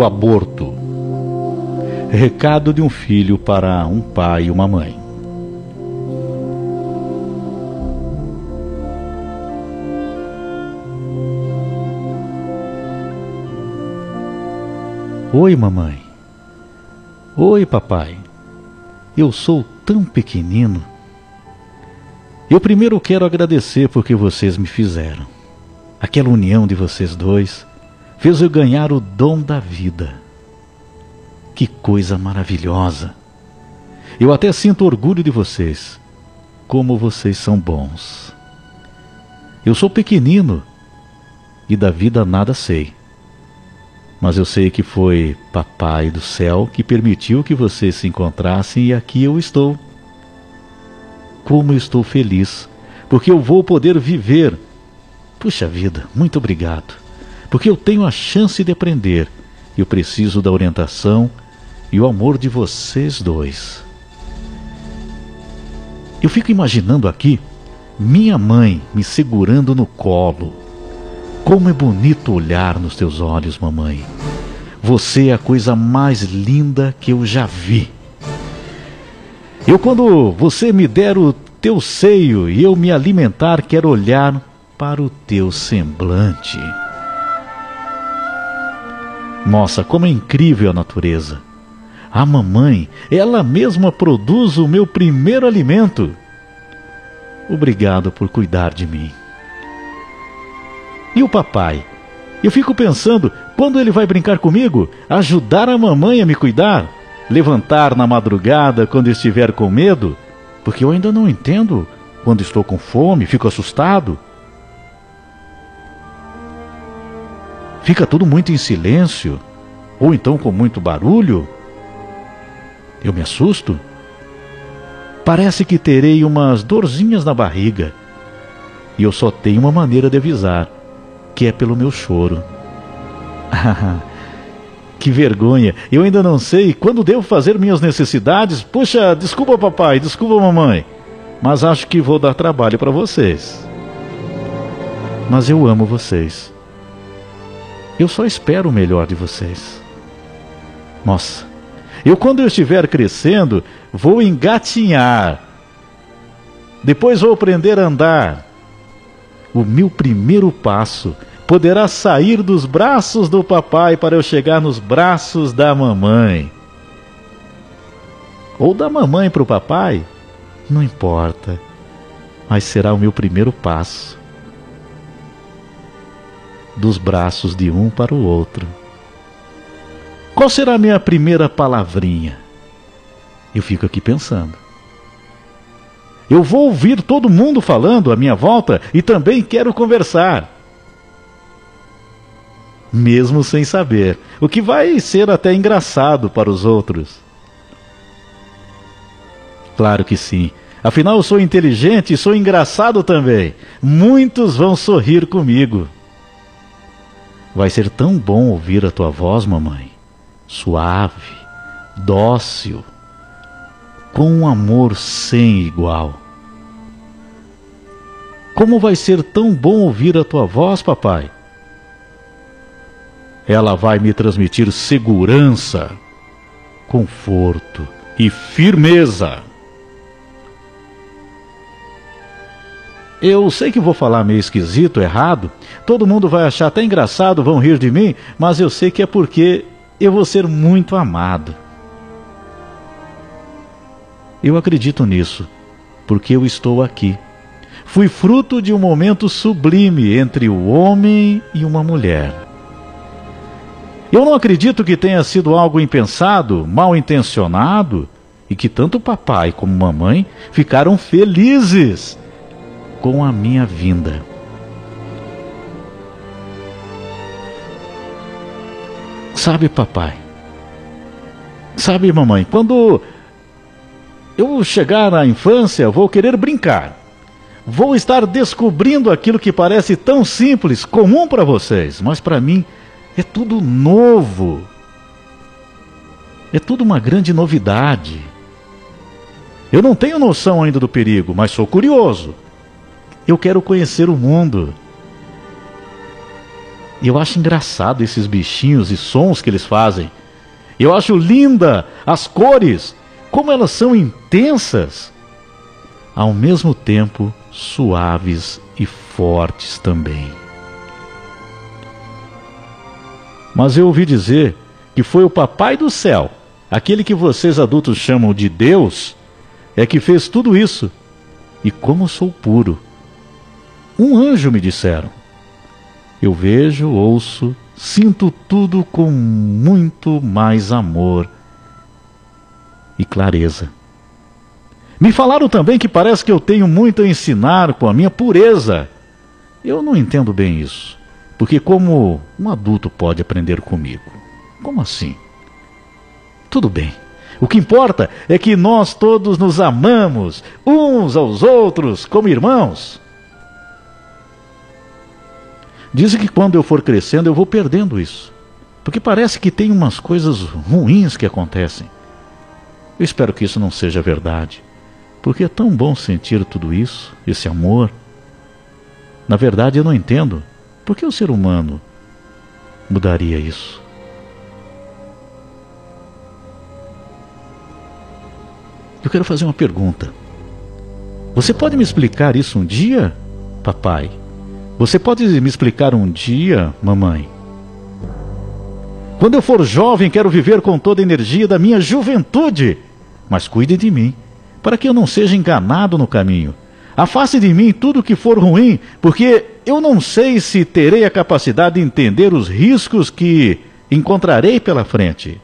o aborto. Recado de um filho para um pai e uma mãe. Oi, mamãe. Oi, papai. Eu sou tão pequenino. Eu primeiro quero agradecer porque vocês me fizeram. Aquela união de vocês dois fez eu ganhar o dom da vida. Que coisa maravilhosa! Eu até sinto orgulho de vocês. Como vocês são bons. Eu sou pequenino e da vida nada sei. Mas eu sei que foi Papai do céu que permitiu que vocês se encontrassem e aqui eu estou. Como estou feliz, porque eu vou poder viver. Puxa vida, muito obrigado. Porque eu tenho a chance de aprender. Eu preciso da orientação e o amor de vocês dois. Eu fico imaginando aqui minha mãe me segurando no colo como é bonito olhar nos teus olhos, mamãe. Você é a coisa mais linda que eu já vi. Eu, quando você me der o teu seio e eu me alimentar, quero olhar para o teu semblante. Nossa, como é incrível a natureza! A mamãe, ela mesma produz o meu primeiro alimento. Obrigado por cuidar de mim. E o papai? Eu fico pensando, quando ele vai brincar comigo, ajudar a mamãe a me cuidar, levantar na madrugada quando estiver com medo, porque eu ainda não entendo quando estou com fome, fico assustado. Fica tudo muito em silêncio, ou então com muito barulho. Eu me assusto. Parece que terei umas dorzinhas na barriga. E eu só tenho uma maneira de avisar que é pelo meu choro. que vergonha! Eu ainda não sei quando devo fazer minhas necessidades. Puxa, desculpa, papai, desculpa, mamãe, mas acho que vou dar trabalho para vocês. Mas eu amo vocês. Eu só espero o melhor de vocês. Nossa, eu quando eu estiver crescendo, vou engatinhar. Depois vou aprender a andar. O meu primeiro passo poderá sair dos braços do papai para eu chegar nos braços da mamãe. Ou da mamãe para o papai, não importa, mas será o meu primeiro passo. Dos braços de um para o outro. Qual será a minha primeira palavrinha? Eu fico aqui pensando. Eu vou ouvir todo mundo falando à minha volta e também quero conversar mesmo sem saber, o que vai ser até engraçado para os outros. Claro que sim. Afinal, eu sou inteligente e sou engraçado também. Muitos vão sorrir comigo. Vai ser tão bom ouvir a tua voz, mamãe. Suave, dócil, com um amor sem igual. Como vai ser tão bom ouvir a tua voz, papai? ela vai me transmitir segurança, conforto e firmeza. Eu sei que vou falar meio esquisito, errado, todo mundo vai achar até engraçado, vão rir de mim, mas eu sei que é porque eu vou ser muito amado. Eu acredito nisso, porque eu estou aqui. Fui fruto de um momento sublime entre o homem e uma mulher. Eu não acredito que tenha sido algo impensado, mal intencionado, e que tanto papai como mamãe ficaram felizes com a minha vinda. Sabe, papai? Sabe, mamãe, quando eu chegar à infância, vou querer brincar. Vou estar descobrindo aquilo que parece tão simples, comum para vocês, mas para mim é tudo novo. É tudo uma grande novidade. Eu não tenho noção ainda do perigo, mas sou curioso. Eu quero conhecer o mundo. E eu acho engraçado esses bichinhos e sons que eles fazem. Eu acho linda as cores, como elas são intensas, ao mesmo tempo suaves e fortes também. Mas eu ouvi dizer que foi o Papai do Céu, aquele que vocês adultos chamam de Deus, é que fez tudo isso. E como sou puro. Um anjo me disseram. Eu vejo, ouço, sinto tudo com muito mais amor e clareza. Me falaram também que parece que eu tenho muito a ensinar com a minha pureza. Eu não entendo bem isso. Porque como um adulto pode aprender comigo? Como assim? Tudo bem. O que importa é que nós todos nos amamos uns aos outros como irmãos. Dizem que quando eu for crescendo eu vou perdendo isso. Porque parece que tem umas coisas ruins que acontecem. Eu espero que isso não seja verdade. Porque é tão bom sentir tudo isso, esse amor. Na verdade, eu não entendo por que o ser humano mudaria isso? Eu quero fazer uma pergunta. Você pode me explicar isso um dia, papai? Você pode me explicar um dia, mamãe? Quando eu for jovem, quero viver com toda a energia da minha juventude. Mas cuide de mim, para que eu não seja enganado no caminho. Afaste de mim tudo que for ruim, porque eu não sei se terei a capacidade de entender os riscos que encontrarei pela frente.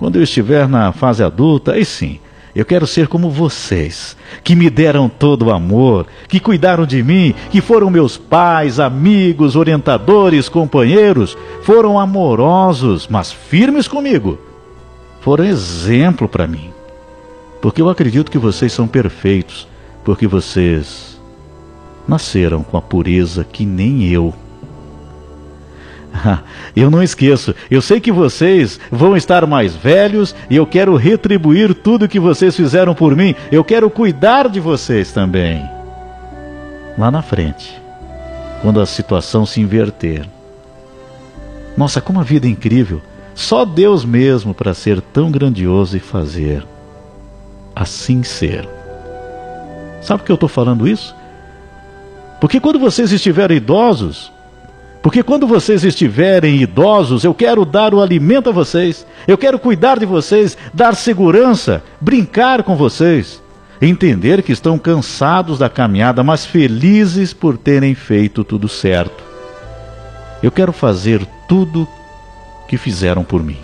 Quando eu estiver na fase adulta, aí sim, eu quero ser como vocês, que me deram todo o amor, que cuidaram de mim, que foram meus pais, amigos, orientadores, companheiros, foram amorosos, mas firmes comigo. Foram exemplo para mim. Porque eu acredito que vocês são perfeitos porque vocês nasceram com a pureza que nem eu. Eu não esqueço, eu sei que vocês vão estar mais velhos e eu quero retribuir tudo que vocês fizeram por mim. Eu quero cuidar de vocês também. Lá na frente, quando a situação se inverter. Nossa, como a vida é incrível! Só Deus mesmo para ser tão grandioso e fazer assim ser. Sabe por que eu estou falando isso? Porque quando vocês estiverem idosos, porque quando vocês estiverem idosos, eu quero dar o alimento a vocês, eu quero cuidar de vocês, dar segurança, brincar com vocês, entender que estão cansados da caminhada, mas felizes por terem feito tudo certo. Eu quero fazer tudo que fizeram por mim.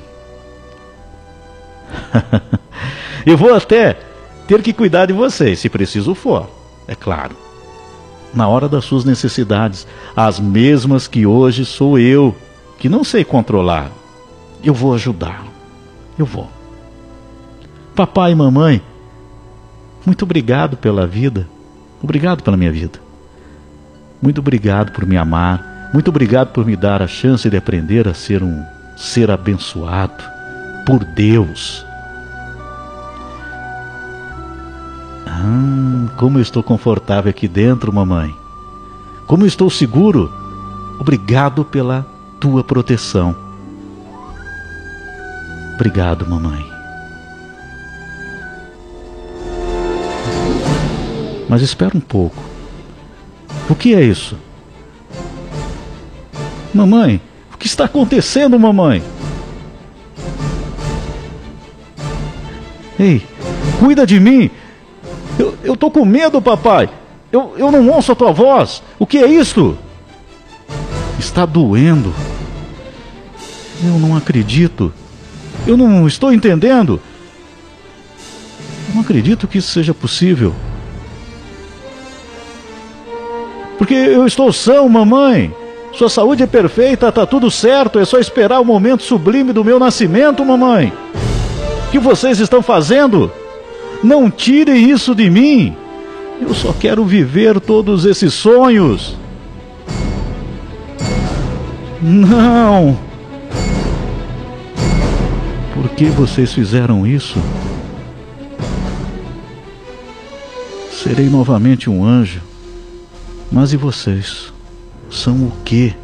eu vou até ter que cuidar de vocês, se preciso for, é claro. Na hora das suas necessidades, as mesmas que hoje sou eu, que não sei controlar. Eu vou ajudar. Eu vou. Papai e mamãe, muito obrigado pela vida. Obrigado pela minha vida. Muito obrigado por me amar. Muito obrigado por me dar a chance de aprender a ser um ser abençoado por Deus. Ah, como eu estou confortável aqui dentro, mamãe. Como eu estou seguro. Obrigado pela tua proteção. Obrigado, mamãe. Mas espera um pouco. O que é isso? Mamãe, o que está acontecendo, mamãe? Ei, cuida de mim. Eu, tô com medo, papai. Eu, eu não ouço a tua voz. O que é isto? Está doendo. Eu não acredito. Eu não estou entendendo. Eu não acredito que isso seja possível. Porque eu estou são, mamãe. Sua saúde é perfeita, está tudo certo. É só esperar o momento sublime do meu nascimento, mamãe. O que vocês estão fazendo? Não tire isso de mim. Eu só quero viver todos esses sonhos. Não. Por que vocês fizeram isso? Serei novamente um anjo. Mas e vocês? São o quê?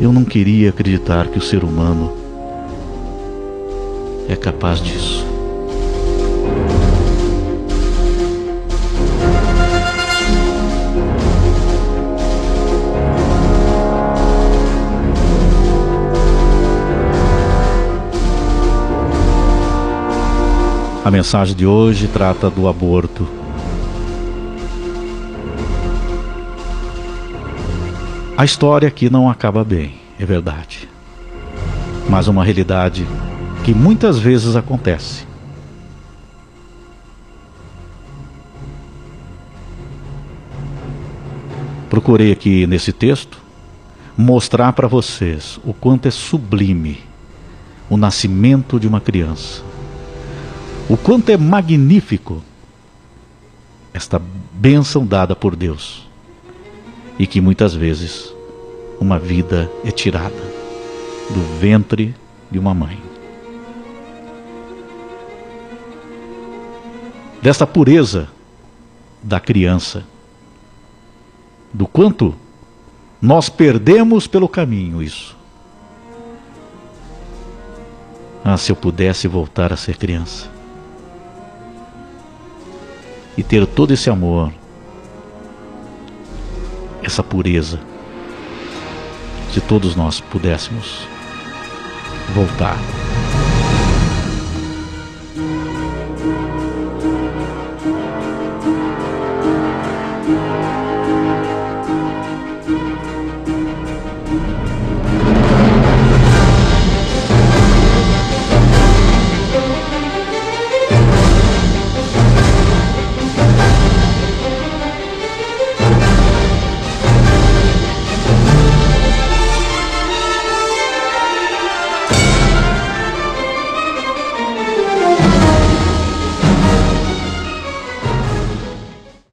Eu não queria acreditar que o ser humano é capaz disso. A mensagem de hoje trata do aborto. A história aqui não acaba bem, é verdade. Mas uma realidade que muitas vezes acontece. Procurei aqui nesse texto mostrar para vocês o quanto é sublime o nascimento de uma criança o quanto é magnífico esta bênção dada por Deus e que muitas vezes uma vida é tirada do ventre de uma mãe. Desta pureza da criança, do quanto nós perdemos pelo caminho isso. Ah, se eu pudesse voltar a ser criança e ter todo esse amor, essa pureza, se todos nós pudéssemos voltar